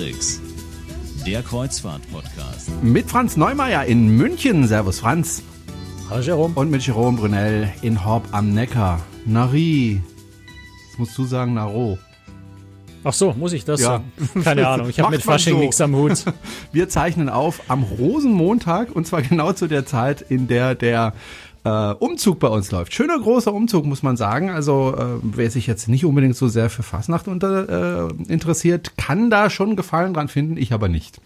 Matrix, der Kreuzfahrt-Podcast. Mit Franz Neumeier in München. Servus Franz. Hallo Jerome. Und mit Jerome Brunel in Horb am Neckar. Nari. Das musst du sagen, Naro. Ach so, muss ich das Ja. sagen? Keine Ahnung, ich habe mit Fasching so. nichts am Hut. Wir zeichnen auf am Rosenmontag und zwar genau zu der Zeit, in der der äh, Umzug bei uns läuft. Schöner großer Umzug, muss man sagen. Also äh, wer sich jetzt nicht unbedingt so sehr für Fasnacht unter, äh, interessiert, kann da schon Gefallen dran finden. Ich aber nicht.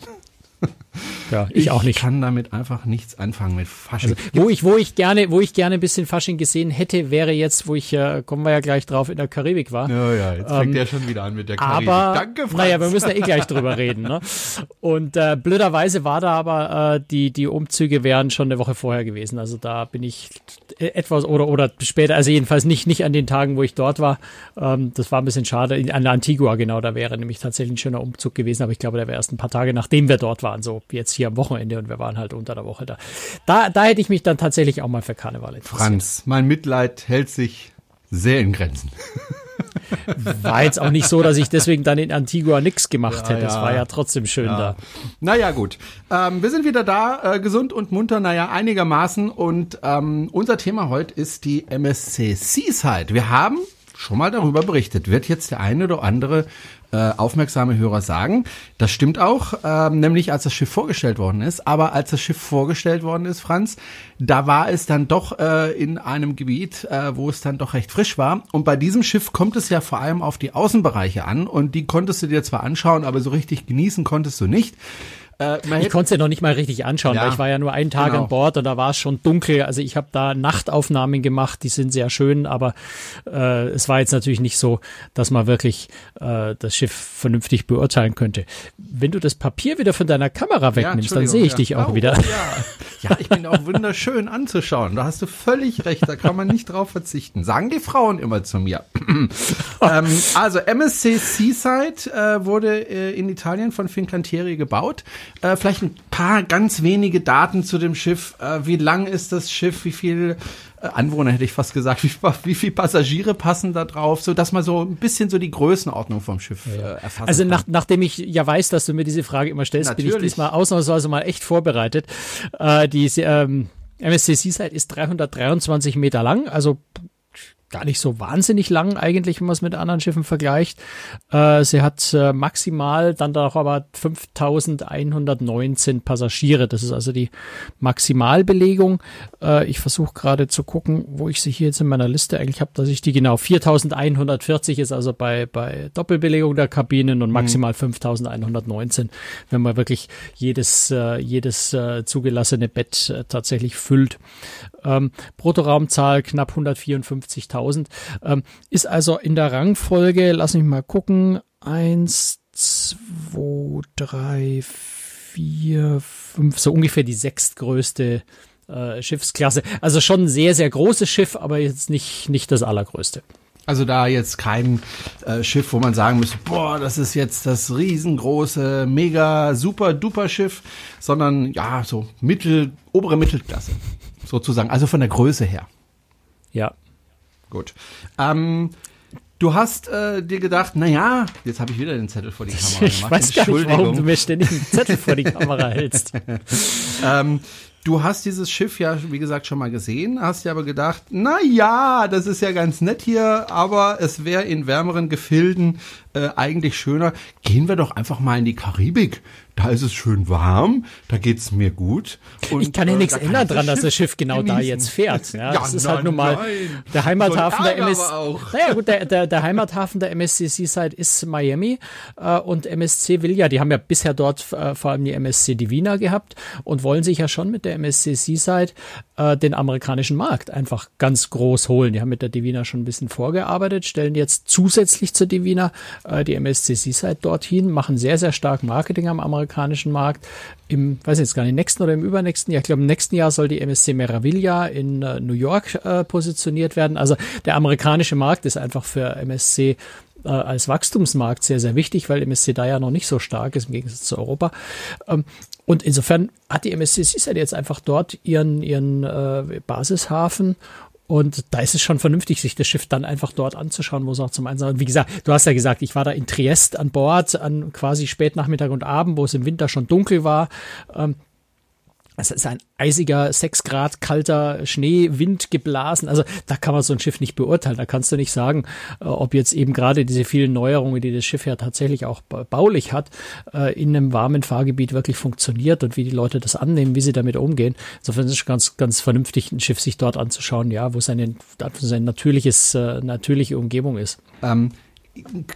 Ja, ich, auch nicht. kann damit einfach nichts anfangen mit Fasching. Wo ich, wo ich gerne, wo ich gerne ein bisschen Fasching gesehen hätte, wäre jetzt, wo ich, äh, kommen wir ja gleich drauf, in der Karibik war. ja, ja, jetzt fängt Ähm, der schon wieder an mit der Karibik. Aber, Danke, Franz. naja, wir müssen ja eh gleich drüber reden. Ne? Und äh, blöderweise war da aber, äh, die, die Umzüge wären schon eine Woche vorher gewesen. Also da bin ich etwas oder oder später, also jedenfalls nicht, nicht an den Tagen, wo ich dort war. Ähm, das war ein bisschen schade. In- An der Antigua, genau, da wäre nämlich tatsächlich ein schöner Umzug gewesen, aber ich glaube, der wäre erst ein paar Tage, nachdem wir dort waren, so jetzt hier am Wochenende und wir waren halt unter der Woche da. Da, da hätte ich mich dann tatsächlich auch mal für Karneval interessiert. Franz, mein Mitleid hält sich sehr in Grenzen. War jetzt auch nicht so, dass ich deswegen dann in Antigua nichts gemacht Ja, hätte. Es ja. war ja trotzdem schön da. Naja, gut. Ähm, wir sind wieder da, äh, gesund und munter, naja, einigermaßen. Und ähm, unser Thema heute ist die MSC Seaside. Wir haben schon mal darüber berichtet. Wird jetzt der eine oder andere äh, aufmerksame Hörer sagen. Das stimmt auch, ähm, nämlich als das Schiff vorgestellt worden ist. Aber als das Schiff vorgestellt worden ist, Franz, da war es dann doch äh, in einem Gebiet, äh, wo es dann doch recht frisch war. Und bei diesem Schiff kommt es ja vor allem auf die Außenbereiche an. Und die konntest du dir zwar anschauen, aber so richtig genießen konntest du nicht. Äh, Ich konnte es ja noch nicht mal richtig anschauen, Ja, weil ich war ja nur einen Tag genau. an Bord und da war es schon dunkel. Also ich habe da Nachtaufnahmen gemacht, die sind sehr schön, aber äh, es war jetzt natürlich nicht so, dass man wirklich äh, das Schiff vernünftig beurteilen könnte. Wenn du das Papier wieder von deiner Kamera wegnimmst, dann Entschuldigung, sehe ich ja. dich auch Oh, wieder. Ja. ja, ich bin auch wunderschön anzuschauen. Da hast du völlig recht, da kann man nicht drauf verzichten. Sagen die Frauen immer zu mir. ähm, also MSC Seaside äh, wurde äh, in Italien von Fincantieri gebaut. Äh, vielleicht ein paar ganz wenige Daten zu dem Schiff. Äh, wie lang ist das Schiff? Wie viel äh, Anwohner hätte ich fast gesagt? Wie, wie viel Passagiere passen da drauf? So, dass man so ein bisschen so die Größenordnung vom Schiff äh, erfassen Also nach, nachdem ich ja weiß, dass du mir diese Frage immer stellst, bin ich Natürlich. diesmal ausnahmsweise mal echt vorbereitet. Äh, die ähm, MSC Seaside ist 323 Meter lang, also gar nicht so wahnsinnig lang eigentlich, wenn man es mit anderen Schiffen vergleicht. Äh, sie hat äh, maximal dann doch aber 5119 Passagiere. Das ist also die Maximalbelegung. Äh, ich versuche gerade zu gucken, wo ich sie hier jetzt in meiner Liste eigentlich habe, dass ich die genau 4140 ist also bei, bei Doppelbelegung der Kabinen und maximal 5119, wenn man wirklich jedes, äh, jedes äh, zugelassene Bett äh, tatsächlich füllt. Ähm, Bruttoraumzahl knapp 154.000. Ähm, ist also in der Rangfolge, lass mich mal gucken, eins, zwei, drei, vier, fünf, so ungefähr die sechstgrößte äh, Schiffsklasse. Also schon ein sehr, sehr großes Schiff, aber jetzt nicht, nicht das allergrößte. Also da jetzt kein äh, Schiff, wo man sagen müsste, boah, das ist jetzt das riesengroße, mega, super, duper Schiff, sondern ja, so mittel, obere Mittelklasse sozusagen, also von der Größe her. Ja. Gut. Ähm, du hast äh, dir gedacht, na ja, jetzt habe ich wieder den Zettel vor die Kamera Ich gemacht. weiß gar nicht, warum du mir ständig einen Zettel vor die Kamera hältst. Ähm, du hast dieses Schiff ja, wie gesagt, schon mal gesehen, hast dir aber gedacht, na ja, das ist ja ganz nett hier, aber es wäre in wärmeren Gefilden äh, eigentlich schöner. Gehen wir doch einfach mal in die Karibik. Da ist es schön warm, da geht's mir gut. Und, Ich kann ja äh, nichts da ändern dran, dass das Schiff genau da genießen. jetzt fährt. Ja, Ja, das ist nein, halt nun mal nein. der Heimathafen der Ärger MS. aber auch. Naja, gut, der, der, der Heimathafen der MSC Seaside ist Miami äh, und MSC will ja, die haben ja bisher dort äh, vor allem die MSC Divina gehabt und wollen sich ja schon mit der MSC Seaside äh, den amerikanischen Markt einfach ganz groß holen. Die haben mit der Divina schon ein bisschen vorgearbeitet, stellen jetzt zusätzlich zur Divina äh, die MSC Seaside dorthin, machen sehr, sehr stark Marketing am amerikanischen Markt. Im, weiß jetzt gar nicht, nächsten oder im übernächsten Jahr, ich glaube im nächsten Jahr soll die MSC Meraviglia in äh, New York äh, positioniert werden. Also der amerikanische Markt ist einfach für MSC äh, als Wachstumsmarkt sehr, sehr wichtig, weil MSC da ja noch nicht so stark ist im Gegensatz zu Europa. Ähm, und insofern hat die MSC Seaside jetzt einfach dort ihren, ihren äh, Basishafen Und da ist es schon vernünftig, sich das Schiff dann einfach dort anzuschauen, wo es auch zum Einsatz. Wie gesagt, du hast ja gesagt, ich war da in Triest an Bord, an quasi Spätnachmittag und Abend, wo es im Winter schon dunkel war. Ähm, es ist ein eisiger, sechs Grad kalter Schneewind geblasen. Also da kann man so ein Schiff nicht beurteilen. Da kannst du nicht sagen, äh, ob jetzt eben gerade diese vielen Neuerungen, die das Schiff ja tatsächlich auch baulich hat, äh, in einem warmen Fahrgebiet wirklich funktioniert und wie die Leute das annehmen, wie sie damit umgehen. Insofern ist es ganz, ganz vernünftig, ein Schiff sich dort anzuschauen, ja, wo seine, sein natürliches, äh, natürliche Umgebung ist. Ähm,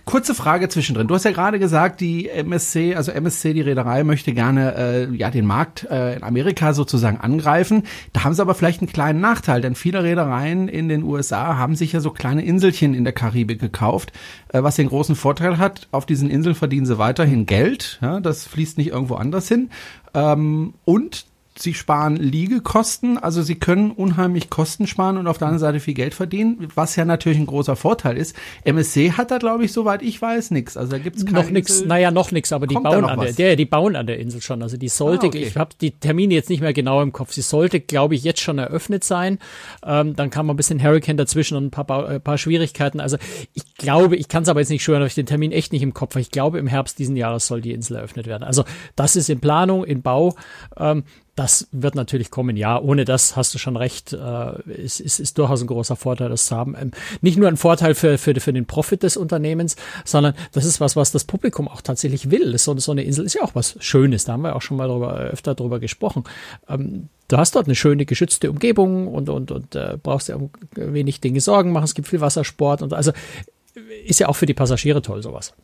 kurze Frage zwischendrin. Du hast ja gerade gesagt, die MSC, also MSC, die Reederei möchte gerne äh, ja den Markt äh, in Amerika sozusagen angreifen. Da haben sie aber vielleicht einen kleinen Nachteil, denn viele Reedereien in den USA haben sich ja so kleine Inselchen in der Karibik gekauft, äh, was den großen Vorteil hat, auf diesen Inseln verdienen sie weiterhin Geld, ja, das fließt nicht irgendwo anders hin. Ähm, und sie sparen Liegekosten, also sie können unheimlich Kosten sparen und auf der anderen Seite viel Geld verdienen, was ja natürlich ein großer Vorteil ist. MSC hat da, glaube ich, soweit ich weiß, nichts. Also da gibt's noch nichts. Naja, noch nichts, aber die bauen an der, der, die bauen an der Insel schon. Also die sollte, ah, okay. ich habe die Termine jetzt nicht mehr genau im Kopf. Sie sollte, glaube ich, jetzt schon eröffnet sein. Ähm, dann kam ein bisschen Hurricane dazwischen und ein paar, äh, paar Schwierigkeiten. Also ich glaube, ich kann es aber jetzt nicht schwören, habe ich den Termin echt nicht im Kopf. Ich glaube, im Herbst diesen Jahres soll die Insel eröffnet werden. Also das ist in Planung, in Bau. Ähm, das wird natürlich kommen, ja. Ohne das hast du schon recht. Äh, ist, ist, ist durchaus ein großer Vorteil, das zu haben. Ähm, nicht nur ein Vorteil für, für, für den Profit des Unternehmens, sondern das ist was, was das Publikum auch tatsächlich will. So, so eine Insel ist ja auch was Schönes. Da haben wir auch schon mal drüber, öfter drüber gesprochen. Ähm, du hast dort eine schöne geschützte Umgebung und, und, und äh, brauchst dir um wenig Dinge Sorgen machen. Es gibt viel Wassersport und also ist ja auch für die Passagiere toll, sowas.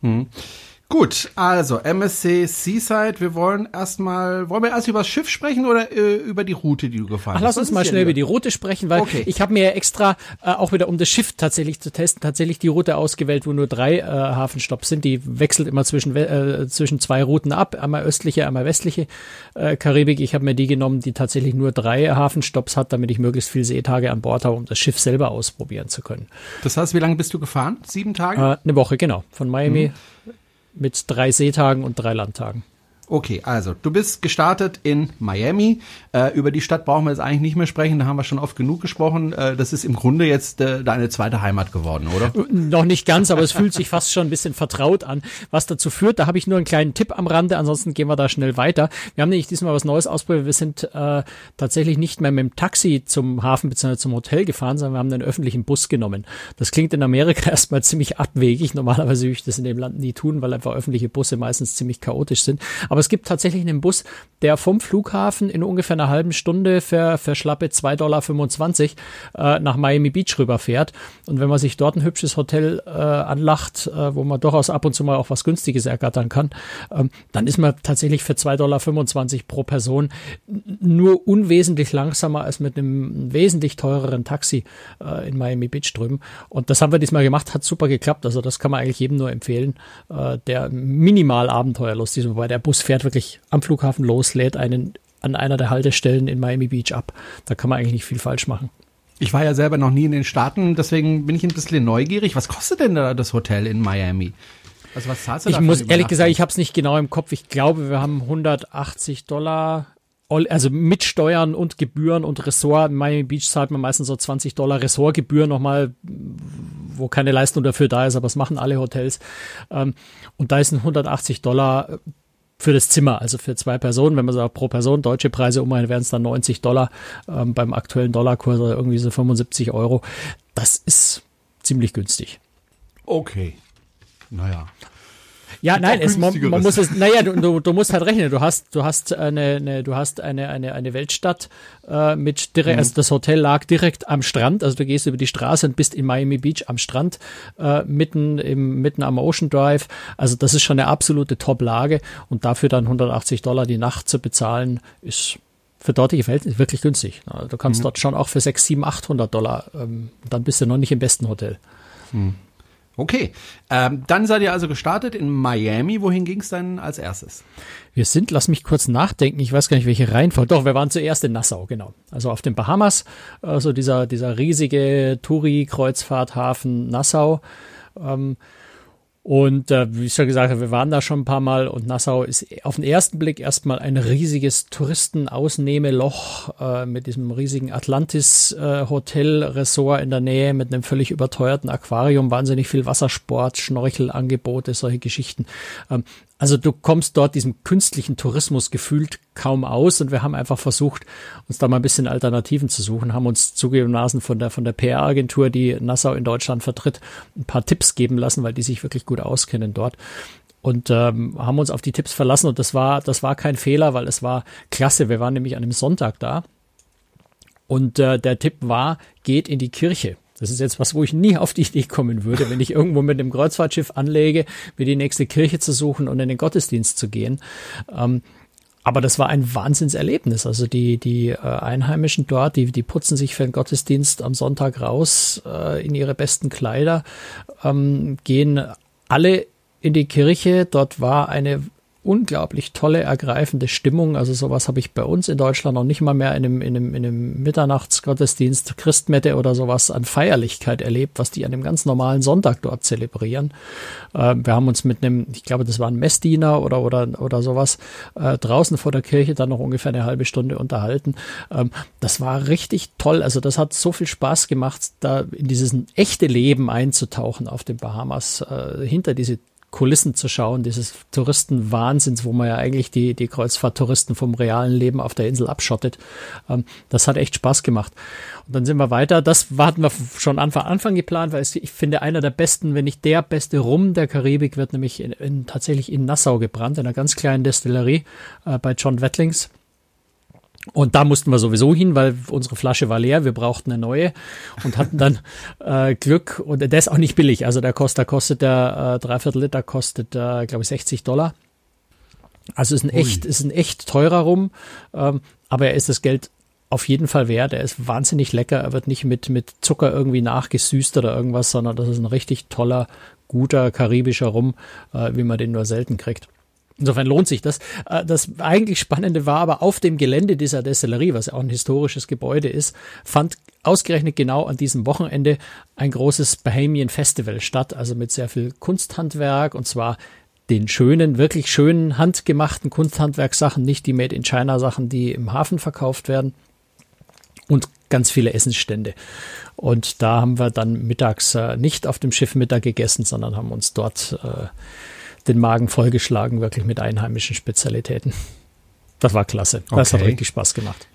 Mhm. Gut, also MSC Seaside, wir wollen erstmal, wollen wir erst über das Schiff sprechen oder äh, über die Route, die du gefahren Ach, hast? Lass uns mal schnell über die Route sprechen, weil okay. ich habe mir extra, äh, auch wieder um das Schiff tatsächlich zu testen, tatsächlich die Route ausgewählt, wo nur drei äh, Hafenstopps sind. Die wechselt immer zwischen, äh, zwischen zwei Routen ab, einmal östliche, einmal westliche äh, Karibik. Ich habe mir die genommen, die tatsächlich nur drei Hafenstopps hat, damit ich möglichst viele Seetage an Bord habe, um das Schiff selber ausprobieren zu können. Das heißt, wie lange bist du gefahren? Sieben Tage? Äh, eine Woche, genau. Von Miami. Mhm mit drei Seetagen und drei Landtagen. Okay, also du bist gestartet in Miami. Äh, über die Stadt brauchen wir jetzt eigentlich nicht mehr sprechen, da haben wir schon oft genug gesprochen. Äh, das ist im Grunde jetzt äh, deine zweite Heimat geworden, oder? Noch nicht ganz, aber es fühlt sich fast schon ein bisschen vertraut an. Was dazu führt, da habe ich nur einen kleinen Tipp am Rande, ansonsten gehen wir da schnell weiter. Wir haben nämlich diesmal was Neues ausprobiert. Wir sind äh, tatsächlich nicht mehr mit dem Taxi zum Hafen bzw. zum Hotel gefahren, sondern wir haben einen öffentlichen Bus genommen. Das klingt in Amerika erstmal ziemlich abwegig. Normalerweise würde ich das in dem Land nie tun, weil einfach öffentliche Busse meistens ziemlich chaotisch sind. Aber aber es gibt tatsächlich einen Bus, der vom Flughafen in ungefähr einer halben Stunde für, für schlappe 2,25 Dollar äh, nach Miami Beach rüberfährt. Und wenn man sich dort ein hübsches Hotel äh, anlacht, äh, wo man durchaus ab und zu mal auch was Günstiges ergattern kann, ähm, dann ist man tatsächlich für 2,25 Dollar pro Person nur unwesentlich langsamer als mit einem wesentlich teureren Taxi äh, in Miami Beach drüben. Und das haben wir diesmal gemacht, hat super geklappt. Also das kann man eigentlich jedem nur empfehlen, äh, der minimal abenteuerlustig ist, wobei der Bus fährt wirklich am Flughafen los, lädt einen an einer der Haltestellen in Miami Beach ab. Da kann man eigentlich nicht viel falsch machen. Ich war ja selber noch nie in den Staaten, deswegen bin ich ein bisschen neugierig. Was kostet denn da das Hotel in Miami? Also was zahlst du Ich muss ehrlich gesagt, ich habe es nicht genau im Kopf. Ich glaube, wir haben 180 Dollar, also mit Steuern und Gebühren und Ressort. In Miami Beach zahlt man meistens so 20 Dollar Ressortgebühr nochmal, wo keine Leistung dafür da ist, aber das machen alle Hotels. Ähm, und da ist ein 180 Dollar für das Zimmer, also für zwei Personen, wenn man sagt pro Person, deutsche Preise umrechnet, wären es dann 90 Dollar, ähm, beim aktuellen Dollarkurs irgendwie so 75 Euro. Das ist ziemlich günstig. Okay. Naja. Ja, nein, es, man, man muss es, naja, du, du, du musst halt rechnen. Du hast, du hast eine, eine du hast eine, eine, eine Weltstadt äh, mit direkt, mhm. also das Hotel lag direkt am Strand. Also du gehst über die Straße und bist in Miami Beach am Strand, äh, mitten im, mitten am Ocean Drive. Also das ist schon eine absolute Top-Lage und dafür dann 180 Dollar die Nacht zu bezahlen, ist für dortige Verhältnisse wirklich günstig. Du kannst mhm. dort schon auch für 6, 7, 800 Dollar, ähm, dann bist du noch nicht im besten Hotel. Mhm. Okay, ähm, dann seid ihr also gestartet in Miami. Wohin ging es dann als erstes? Wir sind, lass mich kurz nachdenken, ich weiß gar nicht, welche Reihenfolge. Doch, wir waren zuerst in Nassau, genau. Also auf den Bahamas, also dieser, dieser riesige Touri-Kreuzfahrthafen Nassau. Ähm, Und äh, wie ich schon gesagt habe, wir waren da schon ein paar Mal und Nassau ist auf den ersten Blick erstmal ein riesiges Touristenausnehmeloch äh, mit diesem riesigen Atlantis-Hotel-Resort äh, in der Nähe mit einem völlig überteuerten Aquarium, wahnsinnig viel Wassersport, Schnorchelangebote, solche Geschichten. Ähm, also du kommst dort diesem künstlichen Tourismus gefühlt kaum aus und wir haben einfach versucht, uns da mal ein bisschen Alternativen zu suchen, haben uns zugegebenermaßen von der, von der PR-Agentur, die Nassau in Deutschland vertritt, ein paar Tipps geben lassen, weil die sich wirklich gut auskennen dort und ähm, haben uns auf die Tipps verlassen und das war, das war kein Fehler, weil es war klasse. Wir waren nämlich an einem Sonntag da und äh, der Tipp war, geht in die Kirche. Das ist jetzt was, wo ich nie auf die Idee kommen würde, wenn ich irgendwo mit dem Kreuzfahrtschiff anlege, mir die nächste Kirche zu suchen und in den Gottesdienst zu gehen. Ähm, aber das war ein Wahnsinnserlebnis. Also die, die äh, Einheimischen dort, die, die putzen sich für den Gottesdienst am Sonntag raus äh, in ihre besten Kleider, ähm, gehen alle in die Kirche. Dort war eine unglaublich tolle, ergreifende Stimmung. Also sowas habe ich bei uns in Deutschland noch nicht mal mehr in einem, in einem, in einem Mitternachtsgottesdienst, Christmette oder sowas an Feierlichkeit erlebt, was die an dem ganz normalen Sonntag dort zelebrieren. Äh, wir haben uns mit einem, ich glaube, das war ein Messdiener oder, oder, oder sowas, äh, draußen vor der Kirche dann noch ungefähr eine halbe Stunde unterhalten. Ähm, das war richtig toll. Also das hat so viel Spaß gemacht, da in dieses echte Leben einzutauchen auf den Bahamas, äh, hinter diese Kulissen zu schauen, dieses Touristenwahnsinns, wo man ja eigentlich die, die Kreuzfahrttouristen vom realen Leben auf der Insel abschottet. Ähm, das hat echt Spaß gemacht. Und dann sind wir weiter. Das hatten wir schon Anfang, Anfang geplant, weil ich finde, einer der besten, wenn nicht der beste Rum der Karibik wird nämlich in, in, tatsächlich in Nassau gebrannt, in einer ganz kleinen Destillerie äh, bei John Wettlings. Und da mussten wir sowieso hin, weil unsere Flasche war leer, wir brauchten eine neue und hatten dann äh, Glück. Und der ist auch nicht billig. Also der kostet, der kostet der äh, Dreiviertel Liter kostet, äh, glaube ich, 60 Dollar. Also ist ein Ui. echt, ist ein echt teurer Rum, ähm, aber er ist das Geld auf jeden Fall wert. Er ist wahnsinnig lecker. Er wird nicht mit, mit Zucker irgendwie nachgesüßt oder irgendwas, sondern das ist ein richtig toller, guter karibischer Rum, äh, wie man den nur selten kriegt. Insofern lohnt sich das. Äh, das eigentlich Spannende war aber auf dem Gelände dieser Destillerie, was ja auch ein historisches Gebäude ist, fand ausgerechnet genau an diesem Wochenende ein großes Bahamian Festival statt, also mit sehr viel Kunsthandwerk und zwar den schönen, wirklich schönen handgemachten Kunsthandwerksachen, nicht die Made in China Sachen, die im Hafen verkauft werden und ganz viele Essensstände. Und da haben wir dann mittags äh, nicht auf dem Schiff Mittag gegessen, sondern haben uns dort äh, den Magen vollgeschlagen, wirklich mit einheimischen Spezialitäten. Das war klasse. Das okay. hat richtig Spaß gemacht.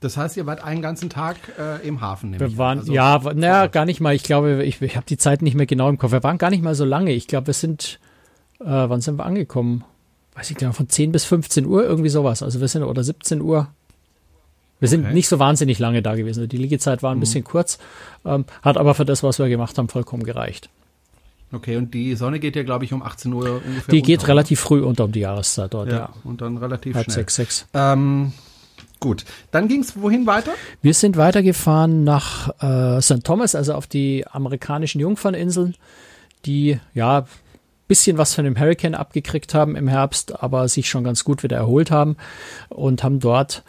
Das heißt, ihr wart einen ganzen Tag äh, im Hafen. Wir waren, also, ja, naja, gar nicht mal. Ich glaube, ich, ich habe die Zeit nicht mehr genau im Kopf. Wir waren gar nicht mal so lange. Ich glaube, wir sind, äh, wann sind wir angekommen? Weiß ich glaube, von 10 bis 15 Uhr, irgendwie sowas. Also wir sind, oder 17 Uhr. Wir sind okay. nicht so wahnsinnig lange da gewesen. Die Liegezeit war ein mhm. bisschen kurz, ähm, hat aber für das, was wir gemacht haben, vollkommen gereicht. Okay, und die Sonne geht ja, glaube ich, um 18 Uhr ungefähr. Die geht relativ früh unter um die Jahreszeit dort, ja. ja. Und dann relativ Halb schnell. sechs, sechs. Ähm, gut, dann ging es wohin weiter? Wir sind weitergefahren nach äh, St. Thomas, also auf die amerikanischen Jungferninseln, die ja bisschen was von dem Hurricane abgekriegt haben im Herbst, aber sich schon ganz gut wieder erholt haben und haben dort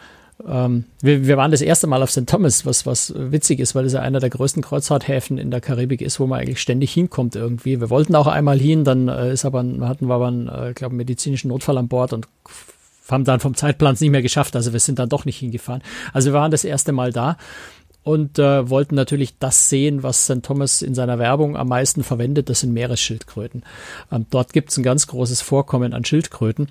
ähm, wir, wir, waren das erste Mal auf St. Thomas, was, was witzig ist, weil es ja einer der größten Kreuzfahrthäfen in der Karibik ist, wo man eigentlich ständig hinkommt irgendwie. Wir wollten auch einmal hin, dann äh, ist aber, hatten wir aber einen, äh, glaube medizinischen Notfall an Bord und haben dann vom Zeitplan nicht mehr geschafft. Also wir sind dann doch nicht hingefahren. Also wir waren das erste Mal da und äh, wollten natürlich das sehen, was St. Thomas in seiner Werbung am meisten verwendet. Das sind Meeresschildkröten. Ähm, dort gibt es ein ganz großes Vorkommen an Schildkröten.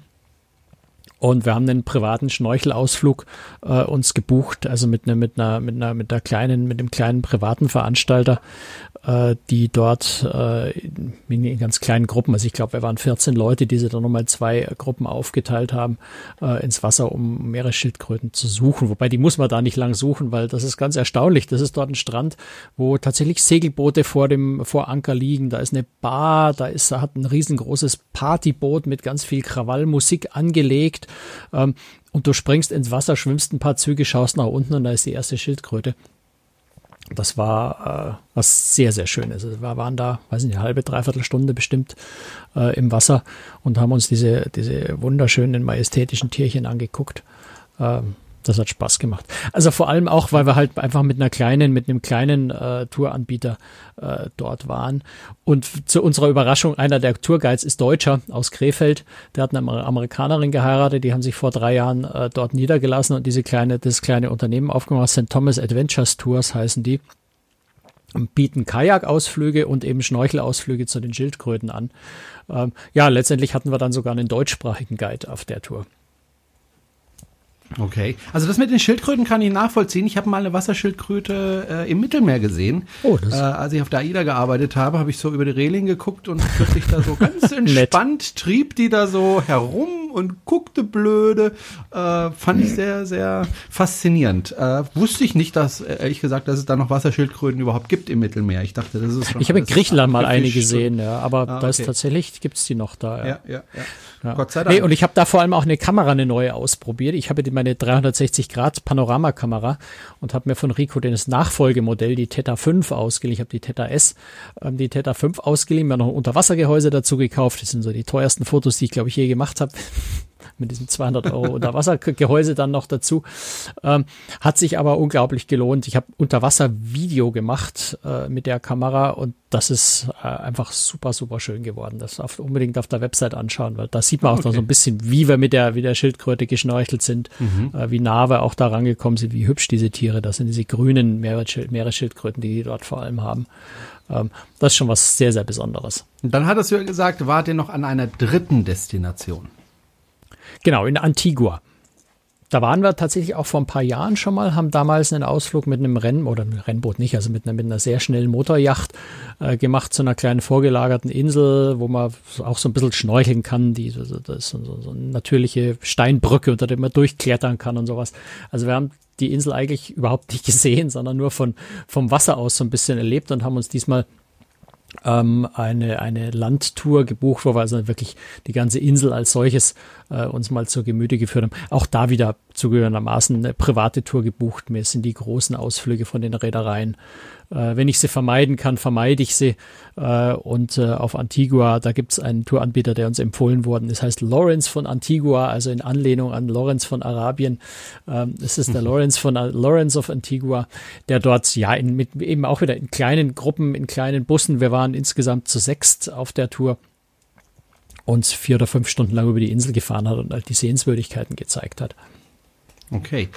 Und wir haben einen privaten Schnorchelausflug äh, uns gebucht, also mit einer, mit einer, mit einer, mit einer kleinen, mit einem kleinen privaten Veranstalter, äh, die dort äh, in ganz kleinen Gruppen, also ich glaube, wir waren 14 Leute, die sie dann nochmal zwei Gruppen aufgeteilt haben, äh, ins Wasser, um Meeresschildkröten zu suchen. Wobei die muss man da nicht lang suchen, weil das ist ganz erstaunlich. Das ist dort ein Strand, wo tatsächlich Segelboote vor dem, vor Anker liegen. Da ist eine Bar, da ist, da hat ein riesengroßes Partyboot mit ganz viel Krawallmusik angelegt ähm, und du springst ins Wasser, schwimmst ein paar Züge, schaust nach unten und da ist die erste Schildkröte. Das war äh, was sehr, sehr Schönes. Wir waren da, weiß nicht, eine halbe, dreiviertel Stunde bestimmt äh, im Wasser und haben uns diese, diese wunderschönen, majestätischen Tierchen angeguckt. Ähm, das hat Spaß gemacht. Also vor allem auch, weil wir halt einfach mit einer kleinen, mit einem kleinen äh, Touranbieter äh, dort waren. Und zu unserer Überraschung, einer der Tourguides ist Deutscher aus Krefeld. Der hat eine Amerikanerin geheiratet, die haben sich vor drei Jahren äh, dort niedergelassen und diese kleine, das kleine Unternehmen aufgemacht. St. Thomas Adventures Tours heißen die bieten Kajakausflüge und eben Schnorchelausflüge zu den Schildkröten an. Ähm, ja, letztendlich hatten wir dann sogar einen deutschsprachigen Guide auf der Tour. Okay, also das mit den Schildkröten kann ich nachvollziehen. Ich habe mal eine Wasserschildkröte äh, im Mittelmeer gesehen. Oh, das äh, als ich auf der AIDA gearbeitet habe, habe ich so über die Reling geguckt und plötzlich da so ganz entspannt trieb die da so herum und guckte blöde. Äh, fand ich sehr, sehr faszinierend. Äh, wusste ich nicht, dass, äh, ehrlich gesagt, dass es da noch Wasserschildkröten überhaupt gibt im Mittelmeer. Ich dachte, das ist schon. Ich habe in Griechenland mal eine gesehen, ja, aber ah, okay. da ist tatsächlich, gibt's die noch da. Ja, ja, ja. ja. Ja. Gott sei Dank. Nee, und ich habe da vor allem auch eine Kamera, eine neue ausprobiert. Ich habe meine 360 Grad Panoramakamera und habe mir von Rico das Nachfolgemodell, die Theta 5 ausgeliehen. Ich habe die Theta S, ähm, die Theta 5 ausgeliehen, mir noch ein Unterwassergehäuse dazu gekauft. Das sind so die teuersten Fotos, die ich glaube ich je gemacht habe mit diesem 200 Euro Unterwassergehäuse dann noch dazu. Ähm, hat sich aber unglaublich gelohnt. Ich habe Unterwasservideo gemacht äh, mit der Kamera und das ist äh, einfach super, super schön geworden. Das auf, unbedingt auf der Website anschauen, weil da sieht man auch okay. noch so ein bisschen, wie wir mit der, wie der Schildkröte geschnorchelt sind, mhm. äh, wie nah wir auch da rangekommen sind, wie hübsch diese Tiere, das sind diese grünen Meeresschildkröten, die die dort vor allem haben. Ähm, das ist schon was sehr, sehr Besonderes. Und dann hattest du ja gesagt, wart ihr noch an einer dritten Destination? Genau, in Antigua. Da waren wir tatsächlich auch vor ein paar Jahren schon mal, haben damals einen Ausflug mit einem Rennen oder einem Rennboot nicht, also mit einer, mit einer sehr schnellen Motorjacht äh, gemacht zu einer kleinen vorgelagerten Insel, wo man auch so ein bisschen schnorcheln kann. Die, das ist so, so eine natürliche Steinbrücke, unter der man durchklettern kann und sowas. Also wir haben die Insel eigentlich überhaupt nicht gesehen, sondern nur von, vom Wasser aus so ein bisschen erlebt und haben uns diesmal ähm, eine, eine Landtour gebucht, wo wir also wirklich die ganze Insel als solches äh, uns mal zur Gemüte geführt haben. Auch da wieder zugehörendermaßen eine private Tour gebucht. Mir sind die großen Ausflüge von den Reedereien äh, wenn ich sie vermeiden kann, vermeide ich sie. Äh, und äh, auf Antigua, da gibt es einen Touranbieter, der uns empfohlen worden ist, heißt Lawrence von Antigua, also in Anlehnung an Lawrence von Arabien. Ähm, es ist der mhm. Lawrence von Lawrence of Antigua, der dort ja in, mit, eben auch wieder in kleinen Gruppen, in kleinen Bussen, wir waren insgesamt zu sechst auf der Tour, uns vier oder fünf Stunden lang über die Insel gefahren hat und halt die Sehenswürdigkeiten gezeigt hat. Okay.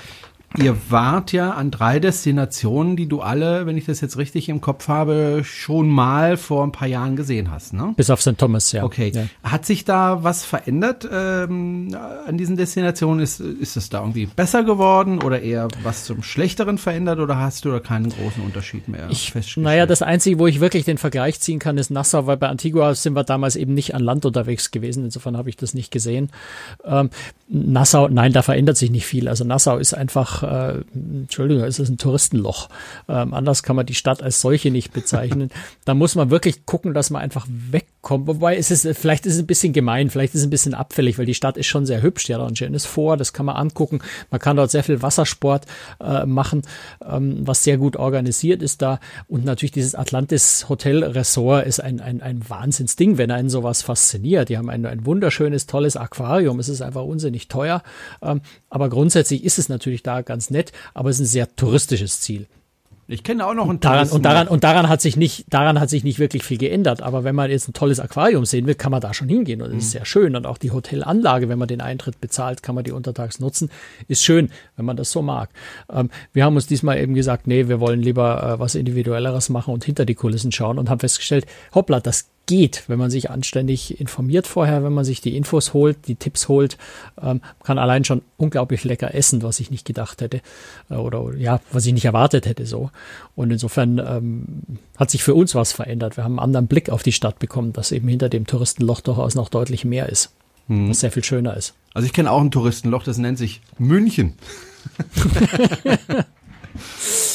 Ihr wart ja an drei Destinationen, die du alle, wenn ich das jetzt richtig im Kopf habe, schon mal vor ein paar Jahren gesehen hast, ne? Bis auf St. Thomas, ja. Okay. Ja. Hat sich da was verändert ähm, an diesen Destinationen? Ist, ist es da irgendwie besser geworden oder eher was zum Schlechteren verändert oder hast du da keinen großen Unterschied mehr ich, festgestellt? Naja, das Einzige, wo ich wirklich den Vergleich ziehen kann, ist Nassau, weil bei Antigua sind wir damals eben nicht an Land unterwegs gewesen. Insofern habe ich das nicht gesehen. Ähm, Nassau, nein, da verändert sich nicht viel. Also Nassau ist einfach äh, Entschuldigung, es ist ein Touristenloch. Ähm, anders kann man die Stadt als solche nicht bezeichnen. da muss man wirklich gucken, dass man einfach wegkommt. Wobei es ist, vielleicht ist es ein bisschen gemein, vielleicht ist es ein bisschen abfällig, weil die Stadt ist schon sehr hübsch. Ja, da ein schönes Vor, das kann man angucken. Man kann dort sehr viel Wassersport äh, machen, ähm, was sehr gut organisiert ist da. Und natürlich dieses Atlantis Hotel Resort ist ein, ein, ein Wahnsinnsding, wenn einen sowas fasziniert. Die haben ein, ein wunderschönes, tolles Aquarium. Es ist einfach unsinnig teuer. Ähm, aber grundsätzlich ist es natürlich da ganz nett, aber es ist ein sehr touristisches Ziel. Ich kenne auch noch einen daran, und daran und daran hat sich nicht daran hat sich nicht wirklich viel geändert. Aber wenn man jetzt ein tolles Aquarium sehen will, kann man da schon hingehen und es mhm. ist sehr schön und auch die Hotelanlage, wenn man den Eintritt bezahlt, kann man die untertags nutzen, ist schön, wenn man das so mag. Ähm, wir haben uns diesmal eben gesagt, nee, wir wollen lieber äh, was individuelleres machen und hinter die Kulissen schauen und haben festgestellt, hoppla, das geht, wenn man sich anständig informiert vorher, wenn man sich die Infos holt, die Tipps holt, ähm, kann allein schon unglaublich lecker essen, was ich nicht gedacht hätte äh, oder ja, was ich nicht erwartet hätte so. Und insofern ähm, hat sich für uns was verändert. Wir haben einen anderen Blick auf die Stadt bekommen, dass eben hinter dem Touristenloch durchaus noch deutlich mehr ist, hm. was sehr viel schöner ist. Also ich kenne auch ein Touristenloch, das nennt sich München.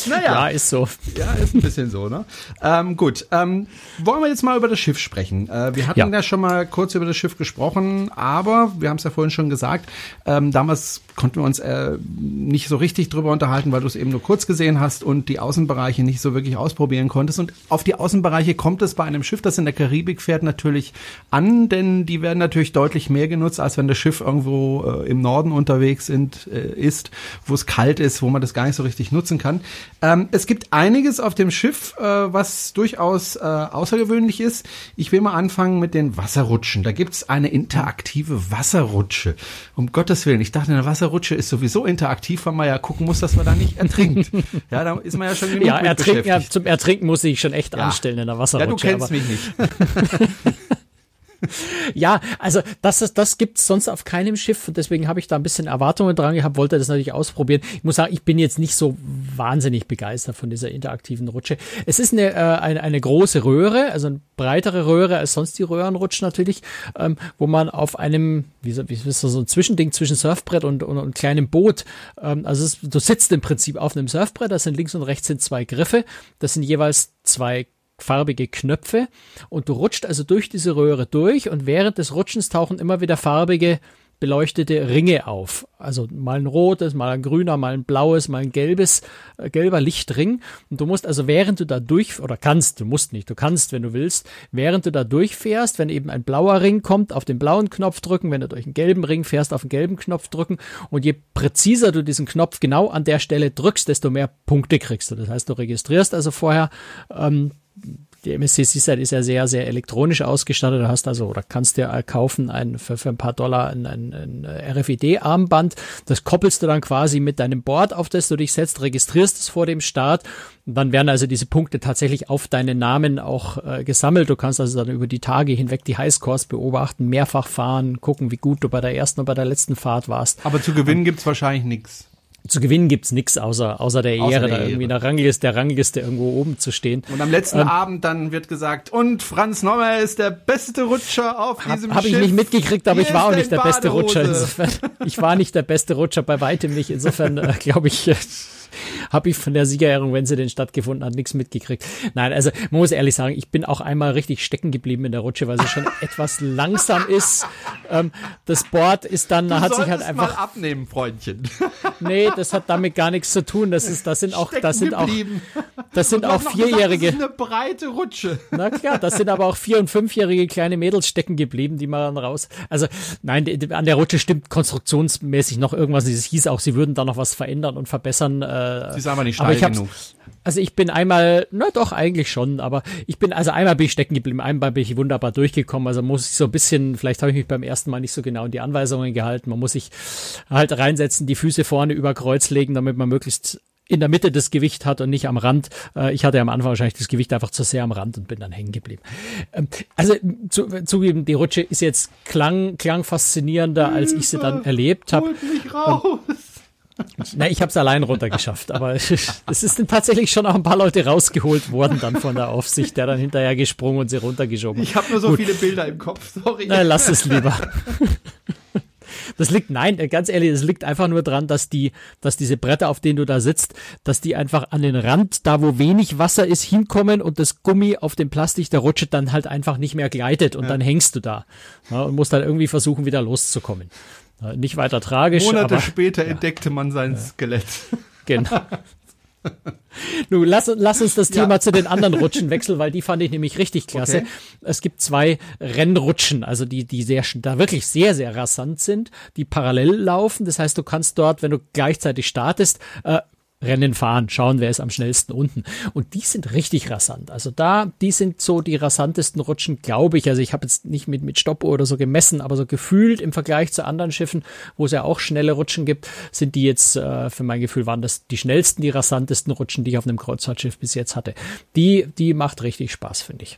Naja. Ja, ist so. Ja, ist ein bisschen so, ne? Ähm, gut, ähm, wollen wir jetzt mal über das Schiff sprechen. Äh, wir hatten ja. ja. schon mal kurz über das Schiff gesprochen, aber wir haben es ja vorhin schon gesagt, ähm, damals konnten wir uns äh, nicht so richtig drüber unterhalten, weil du es eben nur kurz gesehen hast und die Außenbereiche nicht so wirklich ausprobieren konntest. Und auf die Außenbereiche kommt es bei einem Schiff, das in der Karibik fährt, natürlich an, denn die werden natürlich deutlich mehr genutzt, als wenn das Schiff irgendwo äh, im Norden unterwegs sind, äh, ist, wo es kalt ist, wo man das gar nicht so richtig nutzen kann. Ähm, es gibt einiges auf dem Schiff, äh, was durchaus äh, außergewöhnlich ist. Ich will mal anfangen mit den Wasserrutschen. Da gibt's eine interaktive Wasserrutsche. Um Gottes Willen, ich dachte, eine Wasserrutsche ist sowieso interaktiv, weil man ja gucken muss, dass man da nicht ertrinkt. ja, da ist man ja schon genug ja, ertrinken, ja, zum Ertrinken muss ich schon echt ja. anstellen in der Wasserrutsche. Ja, du kennst mich nicht. ja, also das, ist, das gibt's sonst auf keinem Schiff und deswegen habe ich da ein bisschen Erwartungen dran gehabt, wollte das natürlich ausprobieren. Ich muss sagen, ich bin jetzt nicht so wahnsinnig begeistert von dieser interaktiven Rutsche. Es ist eine, äh, eine, eine große Röhre, also eine breitere Röhre als sonst die Röhrenrutschen natürlich, ähm, wo man auf einem, wie, wie ist das, so ein Zwischending zwischen Surfbrett und, und, und kleinem Boot, ähm, also es, du sitzt im Prinzip auf einem Surfbrett, da sind links und rechts sind zwei Griffe, das sind jeweils zwei farbige Knöpfe und du rutscht also durch diese Röhre durch und während des Rutschens tauchen immer wieder farbige beleuchtete Ringe auf. Also mal ein rotes, mal ein grüner, mal ein blaues, mal ein gelbes, äh, gelber Lichtring. Und du musst also während du da durch, oder kannst, du musst nicht, du kannst, wenn du willst, während du da durchfährst, wenn eben ein blauer Ring kommt, auf den blauen Knopf drücken, wenn du durch einen gelben Ring fährst, auf den gelben Knopf drücken. Und je präziser du diesen Knopf genau an der Stelle drückst, desto mehr Punkte kriegst du. Das heißt, du registrierst also vorher ähm, die MSC Seaside ist ja sehr, sehr elektronisch ausgestattet. Du hast also oder kannst dir kaufen ein, für, für ein paar Dollar ein, ein, ein RFID-Armband. Das koppelst du dann quasi mit deinem Board, auf das du dich setzt, registrierst es vor dem Start. Und dann werden also diese Punkte tatsächlich auf deinen Namen auch äh, gesammelt. Du kannst also dann über die Tage hinweg die Highscores beobachten, mehrfach fahren, gucken, wie gut du bei der ersten und bei der letzten Fahrt warst. Aber zu gewinnen gibt's wahrscheinlich nichts zu gewinnen gibt's nix außer außer der außer Ehre, der da irgendwie der Rangliste, der Rangliste irgendwo oben zu stehen. Und am letzten ähm, Abend dann wird gesagt, und Franz Neumer ist der beste Rutscher auf diesem hab, hab Schiff. Habe ich nicht mitgekriegt, aber Hier ich war auch nicht der beste Rutscher. Insofern, ich war nicht der beste Rutscher, bei weitem nicht. Insofern äh, glaube ich, habe ich von der Siegerehrung, wenn sie denn stattgefunden hat, nichts mitgekriegt. Nein, also man muss ehrlich sagen, ich bin auch einmal richtig stecken geblieben in der Rutsche, weil sie schon etwas langsam ist. Ähm, das Board ist dann, du hat sich halt einfach mal abnehmen, Freundchen. Nee, das hat damit gar nichts zu tun. Das ist, das sind auch, das sind auch, das sind auch vierjährige. Das ist eine breite Rutsche. Na klar, das sind aber auch vier und fünfjährige kleine Mädels stecken geblieben, die man dann raus. Also nein, an der Rutsche stimmt konstruktionsmäßig noch irgendwas. Es hieß auch, sie würden da noch was verändern und verbessern. Äh, Sie ist aber nicht steil genug. Also ich bin einmal, na doch, eigentlich schon, aber ich bin, also einmal bin ich stecken geblieben, einmal bin ich wunderbar durchgekommen. Also muss ich so ein bisschen, vielleicht habe ich mich beim ersten Mal nicht so genau in die Anweisungen gehalten. Man muss sich halt reinsetzen, die Füße vorne über Kreuz legen, damit man möglichst in der Mitte das Gewicht hat und nicht am Rand. Äh, ich hatte am Anfang wahrscheinlich das Gewicht einfach zu sehr am Rand und bin dann hängen geblieben. Ähm, also zu, zugeben, die Rutsche ist jetzt klang, klang faszinierender, als ich sie dann erlebt habe. Na, ich habe es allein runtergeschafft, aber es ist dann tatsächlich schon auch ein paar Leute rausgeholt worden dann von der Aufsicht, der dann hinterher gesprungen und sie runtergeschoben. Ich habe nur so Gut. viele Bilder im Kopf, sorry. Na, lass es lieber. Das liegt, nein, ganz ehrlich, es liegt einfach nur dran, dass die, dass diese Bretter, auf denen du da sitzt, dass die einfach an den Rand, da wo wenig Wasser ist, hinkommen und das Gummi auf dem Plastik der rutscht dann halt einfach nicht mehr gleitet und ja. dann hängst du da ja, und musst dann irgendwie versuchen, wieder loszukommen. Nicht weiter tragisch. Monate aber, später ja. entdeckte man sein ja. Skelett. Genau. Nun, lass, lass uns das Thema ja. zu den anderen Rutschen wechseln, weil die fand ich nämlich richtig klasse. Okay. Es gibt zwei Rennrutschen, also die, die sehr, da wirklich sehr, sehr rasant sind, die parallel laufen. Das heißt, du kannst dort, wenn du gleichzeitig startest, äh, Rennen fahren, schauen, wer ist am schnellsten unten. Und die sind richtig rasant. Also da, die sind so die rasantesten Rutschen, glaube ich. Also ich habe jetzt nicht mit, mit Stoppuhr oder so gemessen, aber so gefühlt im Vergleich zu anderen Schiffen, wo es ja auch schnelle Rutschen gibt, sind die jetzt, äh, für mein Gefühl, waren das die schnellsten, die rasantesten Rutschen, die ich auf einem Kreuzfahrtschiff bis jetzt hatte. Die, die macht richtig Spaß, finde ich.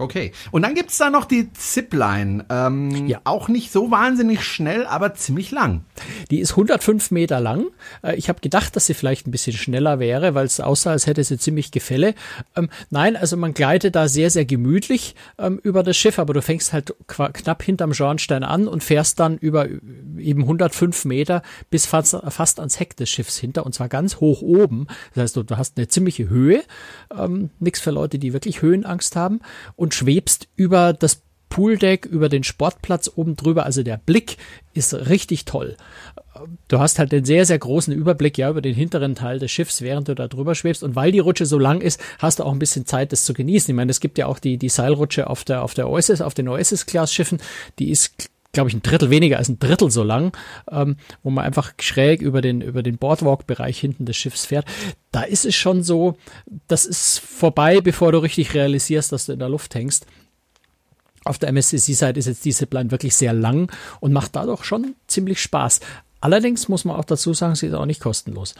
Okay. Und dann gibt's da noch die Zipline. Ähm, Ja. Auch nicht so wahnsinnig schnell, aber ziemlich lang. Die ist 105 Meter lang. Äh, Ich habe gedacht, dass sie vielleicht ein bisschen schneller wäre, weil es aussah, als hätte sie ziemlich Gefälle. Ähm, nein, also man gleitet da sehr, sehr gemütlich ähm, über das Schiff, aber du fängst halt knapp hinterm Schornstein an und fährst dann über äh, eben 105 Meter bis fast, fast ans Heck des Schiffs hinter und zwar ganz hoch oben. Das heißt, du, du hast eine ziemliche Höhe. Ähm, Nichts für Leute, die wirklich Höhenangst haben und schwebst über das Pooldeck, über den Sportplatz oben drüber. Also der Blick ist richtig toll. Du hast halt den sehr, sehr großen Überblick ja über den hinteren Teil des Schiffs, während du da drüber schwebst. Und weil die Rutsche so lang ist, hast du auch ein bisschen Zeit, das zu genießen. Ich meine, es gibt ja auch die, die Seilrutsche auf der, auf der Oasis, auf den Oasis-Class-Schiffen. Die ist, glaube ich, ein Drittel weniger als ein Drittel so lang, ähm, wo man einfach schräg über den, über den Boardwalk-Bereich hinten des Schiffs fährt. Da ist es schon so, das ist vorbei, bevor du richtig realisierst, dass du in der Luft hängst. Auf der MSCC-Seite ist jetzt die Zipline wirklich sehr lang und macht dadurch schon ziemlich Spaß. Allerdings muss man auch dazu sagen, sie ist auch nicht kostenlos.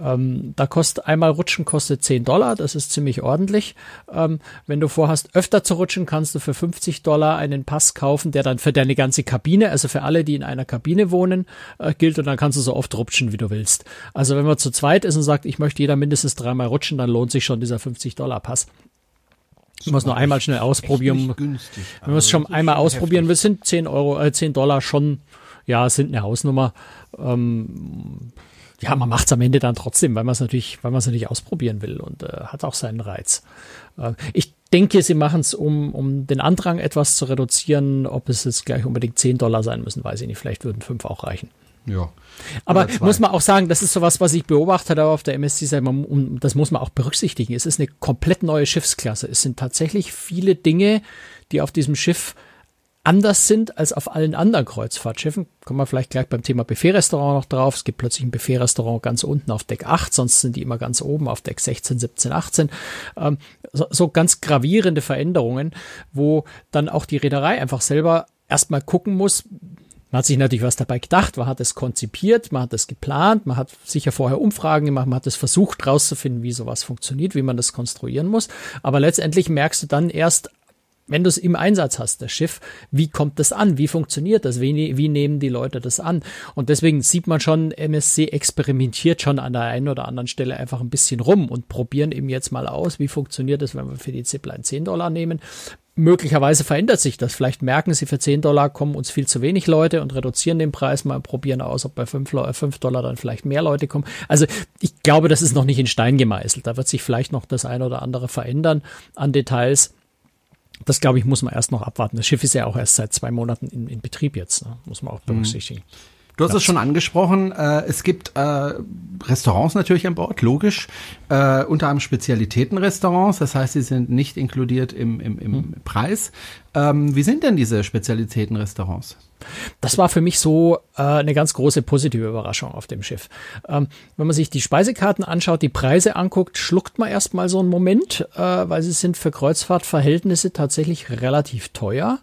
Ähm, da kostet einmal Rutschen kostet 10 Dollar, das ist ziemlich ordentlich. Ähm, wenn du vorhast, öfter zu rutschen, kannst du für 50 Dollar einen Pass kaufen, der dann für deine ganze Kabine, also für alle, die in einer Kabine wohnen, äh, gilt und dann kannst du so oft rutschen, wie du willst. Also wenn man zu zweit ist und sagt, ich möchte jeder mindestens dreimal rutschen, dann lohnt sich schon dieser 50 Dollar Pass. Du musst nur einmal schnell ausprobieren. Günstig. Wenn man es schon einmal ausprobieren will, sind 10 Euro, äh, 10 Dollar schon, ja, sind eine Hausnummer. Ähm, ja, man macht es am Ende dann trotzdem, weil man es natürlich, weil man es natürlich ausprobieren will und äh, hat auch seinen Reiz. Äh, ich denke, sie machen es, um, um den Andrang etwas zu reduzieren. Ob es jetzt gleich unbedingt 10 Dollar sein müssen, weiß ich nicht. Vielleicht würden 5 auch reichen. Ja. Aber muss man auch sagen, das ist sowas, was ich beobachtet habe auf der MSC-Seite, man- das muss man auch berücksichtigen. Es ist eine komplett neue Schiffsklasse. Es sind tatsächlich viele Dinge, die auf diesem Schiff anders sind als auf allen anderen Kreuzfahrtschiffen. Kommen wir vielleicht gleich beim Thema Buffet-Restaurant noch drauf. Es gibt plötzlich ein Buffet-Restaurant ganz unten auf Deck 8, sonst sind die immer ganz oben auf Deck 16, 17, 18. Ähm, so, so ganz gravierende Veränderungen, wo dann auch die Reederei einfach selber erstmal gucken muss, man hat sich natürlich was dabei gedacht, man hat es konzipiert, man hat es geplant, man hat sicher vorher Umfragen gemacht, man hat es versucht rauszufinden, wie sowas funktioniert, wie man das konstruieren muss. Aber letztendlich merkst du dann erst, wenn du es im Einsatz hast, das Schiff, wie kommt das an? Wie funktioniert das? Wie, wie nehmen die Leute das an? Und deswegen sieht man schon, MSC experimentiert schon an der einen oder anderen Stelle einfach ein bisschen rum und probieren eben jetzt mal aus, wie funktioniert das, wenn wir für die Zipline 10 Dollar nehmen. Möglicherweise verändert sich das. Vielleicht merken sie, für 10 Dollar kommen uns viel zu wenig Leute und reduzieren den Preis mal, probieren aus, ob bei 5, Leu- 5 Dollar dann vielleicht mehr Leute kommen. Also ich glaube, das ist noch nicht in Stein gemeißelt. Da wird sich vielleicht noch das eine oder andere verändern an Details. Das glaube ich, muss man erst noch abwarten. Das Schiff ist ja auch erst seit zwei Monaten in, in Betrieb jetzt. Ne? Muss man auch berücksichtigen. Du hast es schon angesprochen, äh, es gibt äh, Restaurants natürlich an Bord, logisch, äh, unter anderem Spezialitätenrestaurants, das heißt, sie sind nicht inkludiert im, im, im Preis. Ähm, wie sind denn diese Spezialitätenrestaurants? Das war für mich so äh, eine ganz große positive Überraschung auf dem Schiff. Ähm, wenn man sich die Speisekarten anschaut, die Preise anguckt, schluckt man erstmal so einen Moment, äh, weil sie sind für Kreuzfahrtverhältnisse tatsächlich relativ teuer.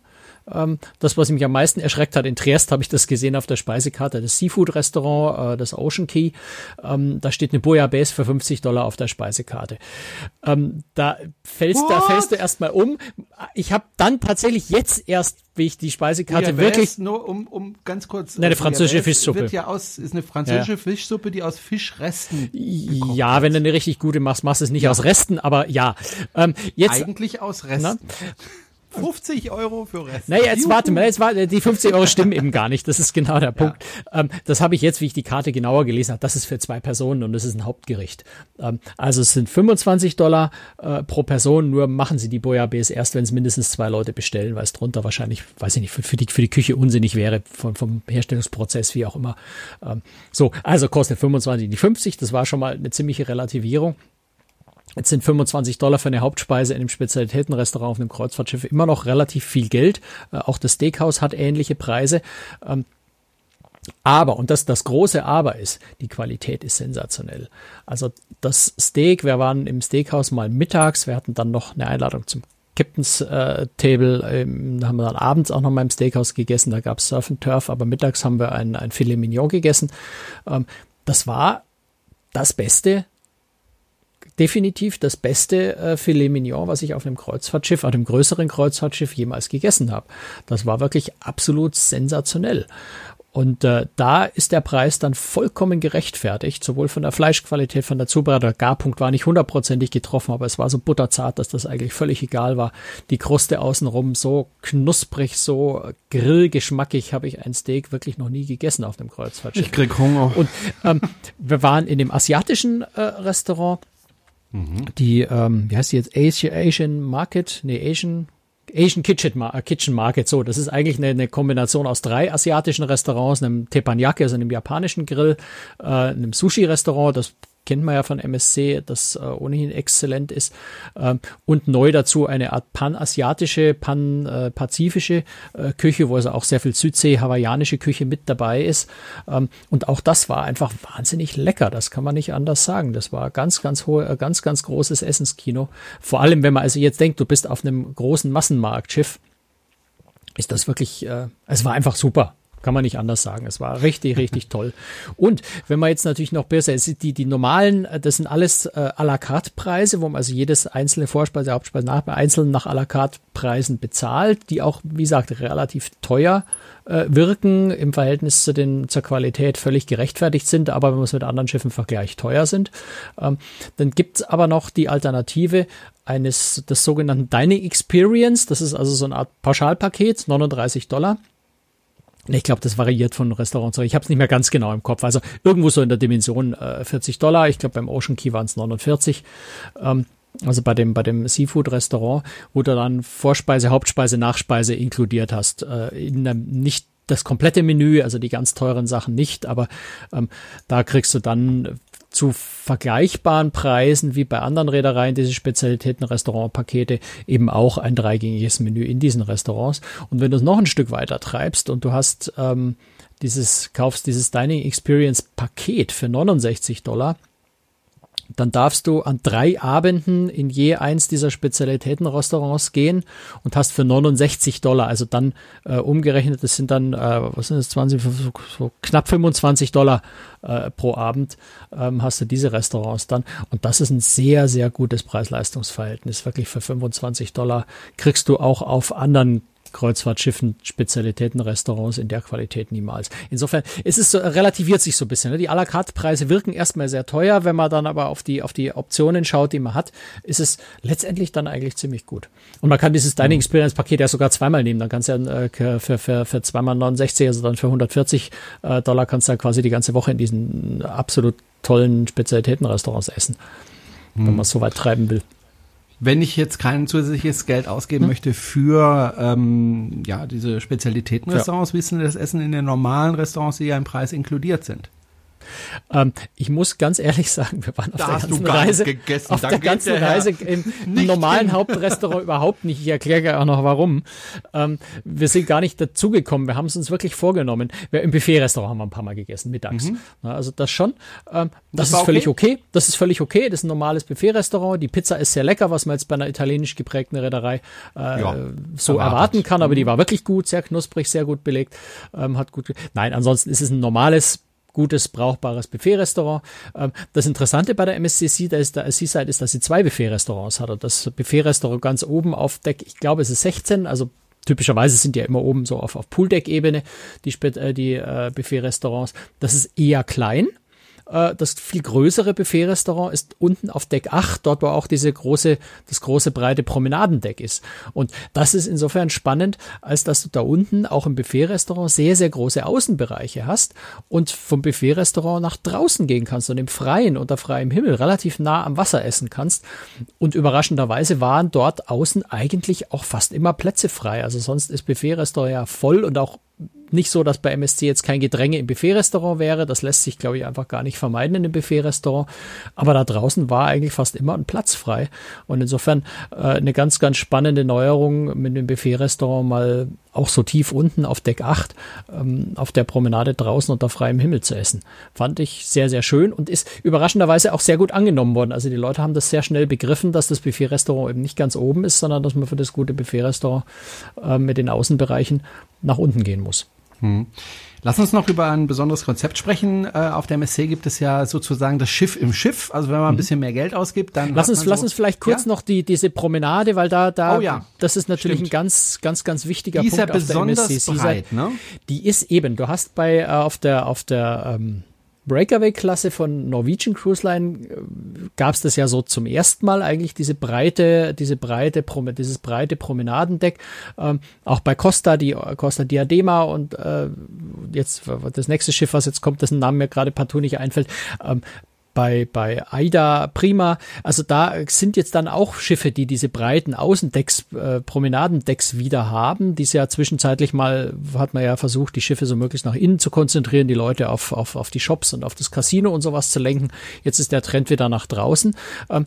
Ähm, das, was mich am meisten erschreckt hat, in Triest habe ich das gesehen auf der Speisekarte, das Seafood-Restaurant, äh, das Ocean Key. Ähm, da steht eine Bouillabaisse für 50 Dollar auf der Speisekarte. Ähm, da fällst, da What? fällst du erstmal um. Ich habe dann tatsächlich jetzt erst, wie ich die Speisekarte wirklich nur um, um ganz kurz. Nein, eine französische Bouillabaisse Fischsuppe. Wird ja aus, ist eine französische Ja. Fischsuppe, die aus Fischresten. Ja, wenn du eine richtig gute machst, machst du es nicht aus Resten, aber ja. Ähm, jetzt, Eigentlich aus Resten. 50 Euro für Resten. naja, jetzt Juhu. warte mal, jetzt warte, die 50 Euro stimmen eben gar nicht. Das ist genau der Punkt. Ähm, das habe ich jetzt, wie ich die Karte genauer gelesen habe. Das ist für zwei Personen und das ist ein Hauptgericht. Ähm, also es sind 25 Dollar äh, pro Person, nur machen sie die Bouillabaisse erst, wenn es mindestens zwei Leute bestellen, weil es drunter wahrscheinlich, weiß ich nicht, für, für, die, für die Küche unsinnig wäre, vom, vom Herstellungsprozess, wie auch immer. Ähm, so, also kostet 25 die 50, das war schon mal eine ziemliche Relativierung. Jetzt sind 25 Dollar für eine Hauptspeise in einem Spezialitätenrestaurant auf einem Kreuzfahrtschiff immer noch relativ viel Geld. Äh, auch das Steakhouse hat ähnliche Preise. Ähm, aber, und das, das große Aber ist, die Qualität ist sensationell. Also das Steak, wir waren im Steakhouse mal mittags, wir hatten dann noch eine Einladung zum Captain's äh, Table, ähm, haben wir dann abends auch noch mal im Steakhouse gegessen, da gab es Surf and Turf, aber mittags haben wir ein, ein Filet Mignon gegessen. Ähm, das war das Beste, definitiv das beste äh, Filet Mignon, was ich auf einem Kreuzfahrtschiff, auf einem größeren Kreuzfahrtschiff jemals gegessen habe. Das war wirklich absolut sensationell. Und äh, da ist der Preis dann vollkommen gerechtfertigt, sowohl von der Fleischqualität, von der Zubereitung. Der Garpunkt war nicht hundertprozentig getroffen, aber es war so butterzart, dass das eigentlich völlig egal war. Die Kruste außenrum so knusprig, so grillgeschmackig habe ich ein Steak wirklich noch nie gegessen auf dem Kreuzfahrtschiff. Ich krieg Hunger. Und ähm, wir waren in dem asiatischen äh, Restaurant. Mhm. Die, ähm, wie heißt die jetzt? Asian, Asian Market? Nee, Asian Asian Kitchen, äh, Kitchen Market. So, das ist eigentlich eine, eine Kombination aus drei asiatischen Restaurants, einem Teppanyaki, also einem japanischen Grill, äh, einem Sushi-Restaurant, das kennt man ja von MSC, das äh, ohnehin exzellent ist. Ähm, und neu dazu eine Art panasiatische, pan-pazifische äh, Küche, wo also auch sehr viel Südsee-hawaiianische Küche mit dabei ist. Ähm, und auch das war einfach wahnsinnig lecker. Das kann man nicht anders sagen. Das war ganz, ganz hohe, äh, ganz, ganz großes Essenskino. Vor allem, wenn man also jetzt denkt, du bist auf einem großen Massenmarktschiff, ist das wirklich, äh, es war einfach super. Kann man nicht anders sagen. Es war richtig, richtig toll. Und wenn man jetzt natürlich noch besser, die, die normalen, äh, das sind alles äh, à la carte Preise, wo man also jedes einzelne Vorspeise, Hauptspeise, nach, einzeln nach à la carte Preisen bezahlt, die auch, wie gesagt, relativ teuer äh, wirken, im Verhältnis zu den, zur Qualität völlig gerechtfertigt sind, aber wenn man es mit anderen Schiffen vergleicht, teuer sind. Ähm, dann gibt's aber noch die Alternative eines, des sogenannten Dining Experience. Das ist also so eine Art Pauschalpaket, 39 Dollar ich glaube, das variiert von Restaurant zu. Ich habe es nicht mehr ganz genau im Kopf. Also irgendwo so in der Dimension äh, 40 Dollar. Ich glaube, beim Ocean Key waren es 49. Ähm, also bei dem, bei dem Seafood-Restaurant, wo du dann Vorspeise, Hauptspeise, Nachspeise inkludiert hast. Äh, in einem, nicht das komplette Menü, also die ganz teuren Sachen nicht, aber ähm, da kriegst du dann zu vergleichbaren Preisen wie bei anderen Reedereien diese Spezialitäten-Restaurant-Pakete eben auch ein dreigängiges Menü in diesen Restaurants. Und wenn du es noch ein Stück weiter treibst und du hast ähm, dieses, kaufst dieses Dining Experience Paket für 69 Dollar, dann darfst du an drei Abenden in je eins dieser Spezialitätenrestaurants gehen und hast für 69 Dollar, also dann äh, umgerechnet, das sind dann, äh, was sind das, 20, so, so knapp 25 Dollar äh, pro Abend, ähm, hast du diese Restaurants dann. Und das ist ein sehr, sehr gutes Preis-Leistungs-Verhältnis. Wirklich für 25 Dollar kriegst du auch auf anderen Kreuzfahrtschiffen, Spezialitäten, Restaurants in der Qualität niemals. Insofern, es ist so, relativiert sich so ein bisschen. Ne? Die à la carte Preise wirken erstmal sehr teuer, wenn man dann aber auf die, auf die Optionen schaut, die man hat, ist es letztendlich dann eigentlich ziemlich gut. Und man kann dieses Dining Experience Paket ja sogar zweimal nehmen. Dann kannst du ja äh, für, für, für zweimal 69, also dann für 140 äh, Dollar kannst du dann quasi die ganze Woche in diesen absolut tollen Spezialitätenrestaurants essen, hm. wenn man es so weit treiben will wenn ich jetzt kein zusätzliches Geld ausgeben hm. möchte für ähm, ja diese Spezialitätenrestaurants, ja. wissen das Essen in den normalen Restaurants, die ja im Preis inkludiert sind? Ähm, ich muss ganz ehrlich sagen, wir waren auf da der ganzen Reise, gegessen, auf der ganzen Reise im normalen Hauptrestaurant überhaupt nicht. Ich erkläre auch noch warum. Ähm, wir sind gar nicht dazugekommen. Wir haben es uns wirklich vorgenommen. Wir, Im Buffet-Restaurant haben wir ein paar Mal gegessen, mittags. Mhm. Na, also das schon. Ähm, das, das ist völlig okay. okay. Das ist völlig okay. Das ist ein normales Buffet-Restaurant. Die Pizza ist sehr lecker, was man jetzt bei einer italienisch geprägten Reederei äh, ja, so erwartet. erwarten kann. Aber die mhm. war wirklich gut, sehr knusprig, sehr gut belegt. Ähm, hat gut. Nein, ansonsten ist es ein normales gutes, brauchbares Buffet-Restaurant. Ähm, das Interessante bei der MSCC, da ist der Seaside, ist, dass sie zwei Buffet-Restaurants hat. Das Buffet-Restaurant ganz oben auf Deck, ich glaube, es ist 16, also typischerweise sind die ja immer oben so auf, auf Pooldeck-Ebene, die, äh, die äh, Buffet-Restaurants. Das ist eher klein. Äh, das viel größere Buffet-Restaurant ist unten auf Deck 8, dort wo auch diese große, das große breite Promenadendeck ist. Und das ist insofern spannend, als dass du da unten auch im Buffet-Restaurant sehr, sehr große Außenbereiche hast und vom Buffet-Restaurant nach draußen gehen kannst und im Freien, unter freiem Himmel, relativ nah am Wasser essen kannst. Und überraschenderweise waren dort außen eigentlich auch fast immer Plätze frei. Also sonst ist Buffet-Restaurant ja voll und auch nicht so, dass bei MSC jetzt kein Gedränge im Buffet-Restaurant wäre. Das lässt sich, glaube ich, einfach gar nicht vermeiden in einem Buffet-Restaurant. Aber da draußen war eigentlich fast immer ein Platz frei. Und insofern äh, eine ganz, ganz spannende Neuerung mit dem Buffet-Restaurant mal auch so tief unten auf Deck 8 ähm, auf der Promenade draußen unter freiem Himmel zu essen. Fand ich sehr, sehr schön und ist überraschenderweise auch sehr gut angenommen worden. Also die Leute haben das sehr schnell begriffen, dass das Buffet-Restaurant eben nicht ganz oben ist, sondern dass man für das gute Buffet-Restaurant äh, mit den Außenbereichen nach unten gehen muss. Hm. Lass uns noch über ein besonderes Konzept sprechen. Äh, auf der MSC gibt es ja sozusagen das Schiff im Schiff. Also wenn man ein mhm. bisschen mehr Geld ausgibt, dann. Lass uns, so, lass uns vielleicht kurz ja? noch die, diese Promenade, weil da, da, oh, ja. das ist natürlich Stimmt. ein ganz, ganz, ganz wichtiger die Punkt ist ja besonders der MSC. Breit, ne? Die ist eben, du hast bei, äh, auf der, auf der, ähm, Breakaway-Klasse von Norwegian Cruise Line äh, gab es das ja so zum ersten Mal eigentlich diese breite, diese breite, dieses breite Promenadendeck. Ähm, auch bei Costa, die Costa Diadema und äh, jetzt das nächste Schiff, was jetzt kommt, dessen Namen mir gerade partout nicht einfällt, ähm, bei, bei AIDA prima. Also da sind jetzt dann auch Schiffe, die diese breiten Außendecks, äh, Promenadendecks wieder haben. Dies ja zwischenzeitlich mal hat man ja versucht, die Schiffe so möglichst nach innen zu konzentrieren, die Leute auf, auf, auf die Shops und auf das Casino und sowas zu lenken. Jetzt ist der Trend wieder nach draußen. Ähm,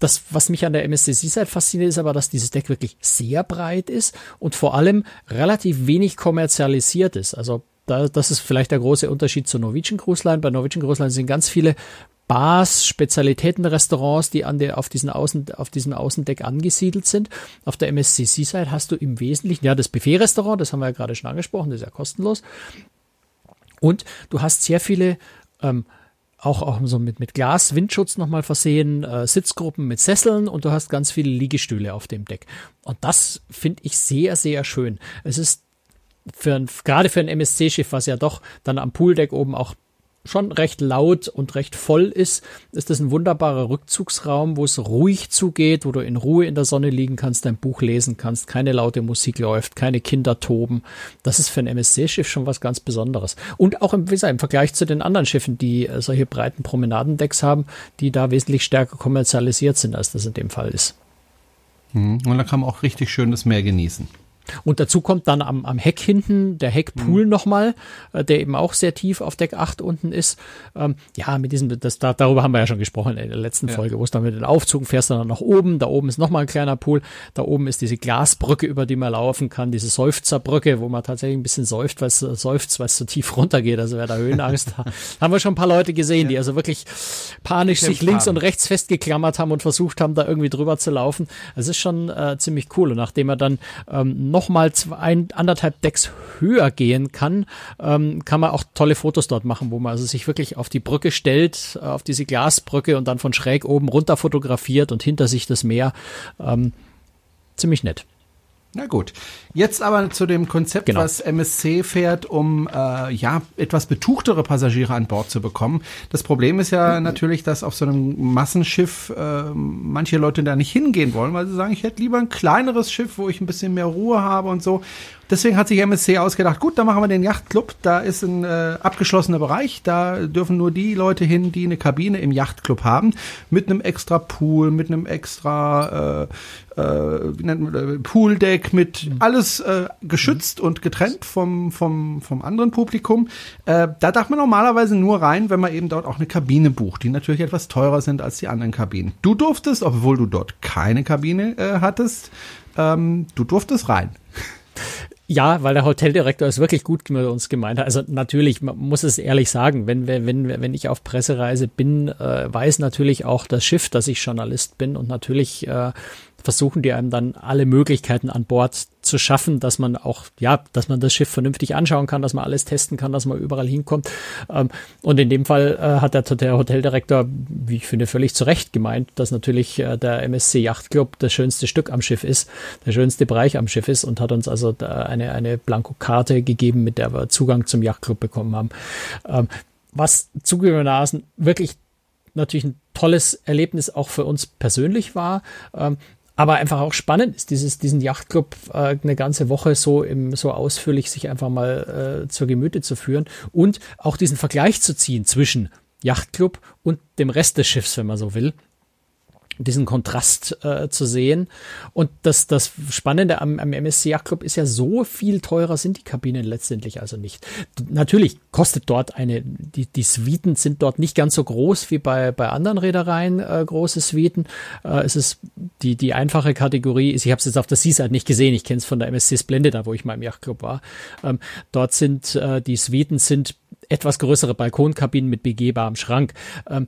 das, was mich an der MSC Seaside fasziniert, ist aber, dass dieses Deck wirklich sehr breit ist und vor allem relativ wenig kommerzialisiert ist. Also da, das ist vielleicht der große Unterschied zur Norwegian Cruise Line. Bei Norwegian Cruise Line sind ganz viele Bars, Spezialitätenrestaurants, die an der, auf, diesen Außen, auf diesem Außendeck angesiedelt sind. Auf der MSC Seaside hast du im Wesentlichen, ja, das Buffet-Restaurant, das haben wir ja gerade schon angesprochen, das ist ja kostenlos. Und du hast sehr viele, ähm, auch, auch so mit, mit Glas, Windschutz nochmal versehen, äh, Sitzgruppen mit Sesseln und du hast ganz viele Liegestühle auf dem Deck. Und das finde ich sehr, sehr schön. Es ist für ein, gerade für ein MSC-Schiff, was ja doch dann am Pooldeck oben auch schon recht laut und recht voll ist, ist das ein wunderbarer Rückzugsraum, wo es ruhig zugeht, wo du in Ruhe in der Sonne liegen kannst, dein Buch lesen kannst, keine laute Musik läuft, keine Kinder toben. Das ist für ein MSC-Schiff schon was ganz Besonderes. Und auch im, wie gesagt, im Vergleich zu den anderen Schiffen, die äh, solche breiten Promenadendecks haben, die da wesentlich stärker kommerzialisiert sind, als das in dem Fall ist. Mhm. Und da kann man auch richtig schön das Meer genießen. Und dazu kommt dann am, am Heck hinten der Heckpool mhm. nochmal, äh, der eben auch sehr tief auf Deck 8 unten ist. Ähm, ja, mit diesem, das, da, darüber haben wir ja schon gesprochen in der letzten ja. Folge, wo es dann mit den Aufzug fährst dann nach oben. Da oben ist nochmal ein kleiner Pool. Da oben ist diese Glasbrücke, über die man laufen kann, diese Seufzerbrücke, wo man tatsächlich ein bisschen seufzt, weil es seufzt, weil es so tief runtergeht. Also wer da Höhenangst hat, haben wir schon ein paar Leute gesehen, ja. die also wirklich panisch sich links und rechts festgeklammert haben und versucht haben, da irgendwie drüber zu laufen. Es ist schon äh, ziemlich cool. Und nachdem er dann ähm, nochmal ein, anderthalb Decks höher gehen kann, ähm, kann man auch tolle Fotos dort machen, wo man also sich wirklich auf die Brücke stellt, äh, auf diese Glasbrücke und dann von schräg oben runter fotografiert und hinter sich das Meer. Ähm, ziemlich nett. Na gut. Jetzt aber zu dem Konzept, genau. was MSC fährt, um äh, ja etwas betuchtere Passagiere an Bord zu bekommen. Das Problem ist ja natürlich, dass auf so einem Massenschiff äh, manche Leute da nicht hingehen wollen, weil sie sagen, ich hätte lieber ein kleineres Schiff, wo ich ein bisschen mehr Ruhe habe und so. Deswegen hat sich MSC ausgedacht, gut, dann machen wir den Yachtclub. Da ist ein äh, abgeschlossener Bereich. Da dürfen nur die Leute hin, die eine Kabine im Yachtclub haben. Mit einem extra Pool, mit einem extra äh, äh, wie nennt man, äh, Pooldeck, mit alles äh, geschützt und getrennt vom, vom, vom anderen Publikum. Äh, da darf man normalerweise nur rein, wenn man eben dort auch eine Kabine bucht, die natürlich etwas teurer sind als die anderen Kabinen. Du durftest, obwohl du dort keine Kabine äh, hattest, ähm, du durftest rein. Ja, weil der Hoteldirektor es wirklich gut mit uns gemeint. Also natürlich, man muss es ehrlich sagen, wenn, wenn, wenn ich auf Pressereise bin, äh, weiß natürlich auch das Schiff, dass ich Journalist bin und natürlich äh, versuchen die einem dann alle Möglichkeiten an Bord zu schaffen, dass man auch, ja, dass man das Schiff vernünftig anschauen kann, dass man alles testen kann, dass man überall hinkommt. Ähm, und in dem Fall äh, hat der, Hoteldirektor, wie ich finde, völlig zu Recht gemeint, dass natürlich äh, der MSC Yacht Club das schönste Stück am Schiff ist, der schönste Bereich am Schiff ist und hat uns also eine, eine Blankokarte gegeben, mit der wir Zugang zum Yachtclub bekommen haben. Ähm, was zugegebenermaßen wirklich natürlich ein tolles Erlebnis auch für uns persönlich war. Aber einfach auch spannend ist, dieses, diesen Yachtclub äh, eine ganze Woche so im, so ausführlich sich einfach mal äh, zur Gemüte zu führen und auch diesen Vergleich zu ziehen zwischen Yachtclub und dem Rest des Schiffs, wenn man so will diesen Kontrast äh, zu sehen. Und das, das Spannende am, am MSC Yacht Club ist ja so viel teurer sind die Kabinen letztendlich also nicht. Natürlich kostet dort eine, die, die Suiten sind dort nicht ganz so groß wie bei, bei anderen Reedereien, äh, große Suiten. Äh, es ist die, die einfache Kategorie ist, ich habe es jetzt auf der Seaside nicht gesehen, ich kenne es von der MSC Splendid, da wo ich mal im Yacht Club war. Ähm, dort sind äh, die Suiten sind etwas größere Balkonkabinen mit begehbarem Schrank. Ähm,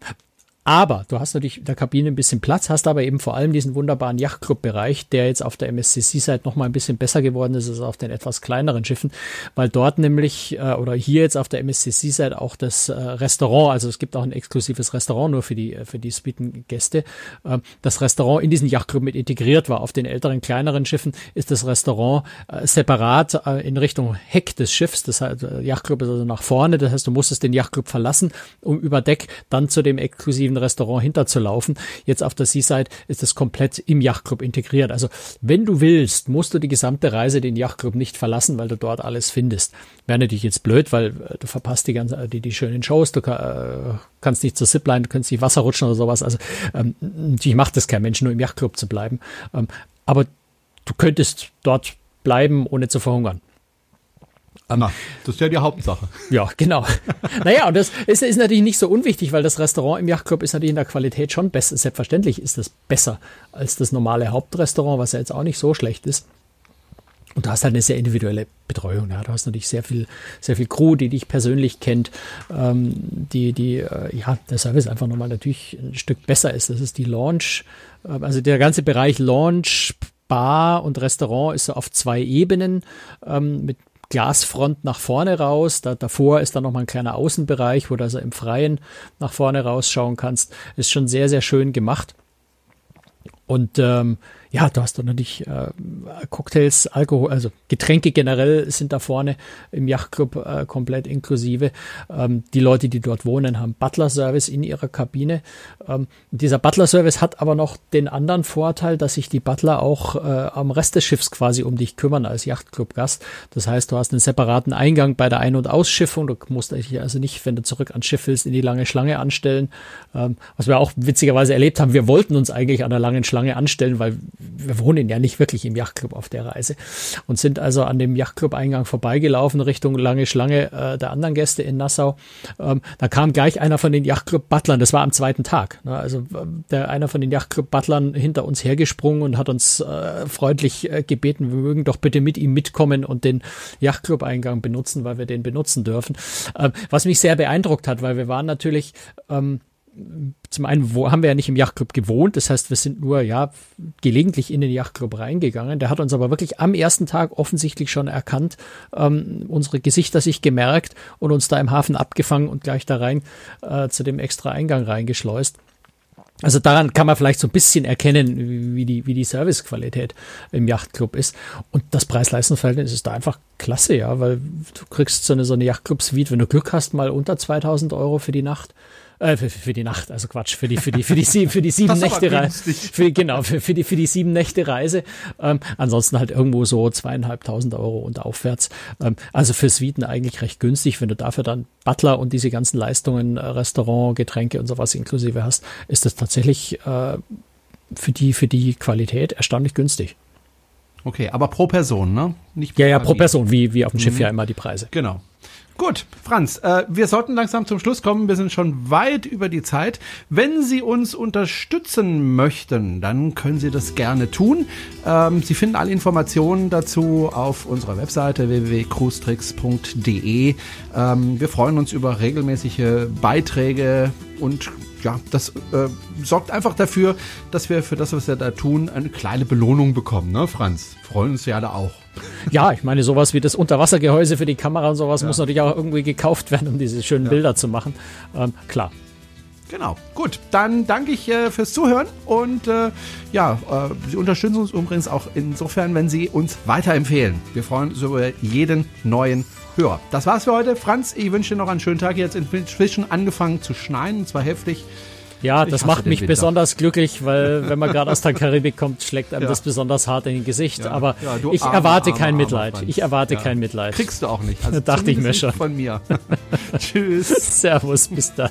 aber du hast natürlich in der Kabine ein bisschen Platz, hast aber eben vor allem diesen wunderbaren Yachtclub-Bereich, der jetzt auf der MSC-Seite noch mal ein bisschen besser geworden ist als auf den etwas kleineren Schiffen, weil dort nämlich, äh, oder hier jetzt auf der MSC-Seite auch das äh, Restaurant, also es gibt auch ein exklusives Restaurant nur für die, äh, für die Suitengäste, äh, das Restaurant in diesen Yachtclub mit integriert war. Auf den älteren, kleineren Schiffen ist das Restaurant äh, separat äh, in Richtung Heck des Schiffs, das heißt, der Yachtclub ist also nach vorne, das heißt, du musstest den Yachtclub verlassen, um über Deck dann zu dem exklusiven ein Restaurant hinterzulaufen. Jetzt auf der Seaside ist es komplett im Yachtclub integriert. Also wenn du willst, musst du die gesamte Reise den Yachtclub nicht verlassen, weil du dort alles findest. Wäre natürlich jetzt blöd, weil äh, du verpasst die ganze, die, die schönen Shows, du äh, kannst nicht zur Zipline, du kannst nicht Wasser rutschen oder sowas. Also ähm, natürlich macht es kein Mensch, nur im Yachtclub zu bleiben. Ähm, aber du könntest dort bleiben, ohne zu verhungern. Na, das ist ja die Hauptsache. Ja, genau. naja, und das ist, ist natürlich nicht so unwichtig, weil das Restaurant im Yachtclub ist natürlich in der Qualität schon besser. Selbstverständlich ist das besser als das normale Hauptrestaurant, was ja jetzt auch nicht so schlecht ist. Und du hast halt eine sehr individuelle Betreuung. Ja. Du hast natürlich sehr viel, sehr viel Crew, die dich persönlich kennt, ähm, die, die, äh, ja, der Service einfach nochmal natürlich ein Stück besser ist. Das ist die Launch, äh, also der ganze Bereich Launch, Bar und Restaurant ist so auf zwei Ebenen ähm, mit Glasfront nach vorne raus. Da, davor ist dann nochmal ein kleiner Außenbereich, wo du also im Freien nach vorne rausschauen kannst. Ist schon sehr, sehr schön gemacht. Und ähm, ja, du hast doch natürlich äh, Cocktails, Alkohol, also Getränke generell sind da vorne im Yachtclub äh, komplett inklusive. Ähm, die Leute, die dort wohnen, haben Butler-Service in ihrer Kabine. Ähm, dieser Butler-Service hat aber noch den anderen Vorteil, dass sich die Butler auch äh, am Rest des Schiffs quasi um dich kümmern als Yachtclub-Gast. Das heißt, du hast einen separaten Eingang bei der Ein- und Ausschiffung. Du musst dich also nicht, wenn du zurück ans Schiff willst, in die lange Schlange anstellen. Ähm, was wir auch witzigerweise erlebt haben, wir wollten uns eigentlich an der langen Schlange anstellen, weil wir wohnen ja nicht wirklich im Yachtclub auf der Reise und sind also an dem Yachtclub-Eingang vorbeigelaufen Richtung lange Schlange äh, der anderen Gäste in Nassau. Ähm, da kam gleich einer von den Yachtclub-Butlern, das war am zweiten Tag, ne? also der einer von den Yachtclub-Butlern hinter uns hergesprungen und hat uns äh, freundlich äh, gebeten, wir mögen doch bitte mit ihm mitkommen und den Yachtclub-Eingang benutzen, weil wir den benutzen dürfen. Ähm, was mich sehr beeindruckt hat, weil wir waren natürlich ähm, zum einen wo, haben wir ja nicht im Yachtclub gewohnt, das heißt, wir sind nur ja gelegentlich in den Yachtclub reingegangen. Der hat uns aber wirklich am ersten Tag offensichtlich schon erkannt, ähm, unsere Gesichter sich gemerkt und uns da im Hafen abgefangen und gleich da rein äh, zu dem extra Eingang reingeschleust. Also daran kann man vielleicht so ein bisschen erkennen, wie die, wie die Servicequalität im Yachtclub ist. Und das Preis-Leistungs-Verhältnis ist da einfach klasse, ja, weil du kriegst so eine, so eine Yachtclub-Suite, wenn du Glück hast, mal unter 2000 Euro für die Nacht. Äh, für, für die Nacht, also Quatsch, für die, für die, für die, sie, für die sieben Nächte Reise. Für, genau, für, für die, für die sieben Nächte Reise. Ähm, ansonsten halt irgendwo so zweieinhalbtausend Euro und aufwärts. Ähm, also für Suiten eigentlich recht günstig. Wenn du dafür dann Butler und diese ganzen Leistungen, äh, Restaurant, Getränke und sowas inklusive hast, ist das tatsächlich äh, für die, für die Qualität erstaunlich günstig. Okay, aber pro Person, ne? Nicht ja, ja, pro Person, wie, wie auf dem mhm. Schiff ja immer die Preise. Genau. Gut, Franz, äh, wir sollten langsam zum Schluss kommen. Wir sind schon weit über die Zeit. Wenn Sie uns unterstützen möchten, dann können Sie das gerne tun. Ähm, Sie finden alle Informationen dazu auf unserer Webseite www.cruestricks.de. Ähm, wir freuen uns über regelmäßige Beiträge und ja, das äh, sorgt einfach dafür, dass wir für das, was wir da tun, eine kleine Belohnung bekommen, ne, Franz? Freuen uns ja da auch. Ja, ich meine, sowas wie das Unterwassergehäuse für die Kamera und sowas ja. muss natürlich auch irgendwie gekauft werden, um diese schönen ja. Bilder zu machen. Ähm, klar. Genau. Gut, dann danke ich äh, fürs Zuhören und äh, ja, äh, Sie unterstützen uns übrigens auch insofern, wenn Sie uns weiterempfehlen. Wir freuen uns über jeden neuen Hörer. Das war's für heute. Franz, ich wünsche dir noch einen schönen Tag. Jetzt inzwischen angefangen zu schneien, und zwar heftig. Ja, das macht mich Winter. besonders glücklich, weil wenn man gerade aus der Karibik kommt, schlägt einem ja. das besonders hart in den Gesicht. Ja. Aber ja, ich arme, erwarte arme, kein arme, Mitleid. Ich erwarte kein Mitleid. Kriegst du auch nicht. Also Dachte ich mir schon. Von mir. Tschüss. Servus, bis dann.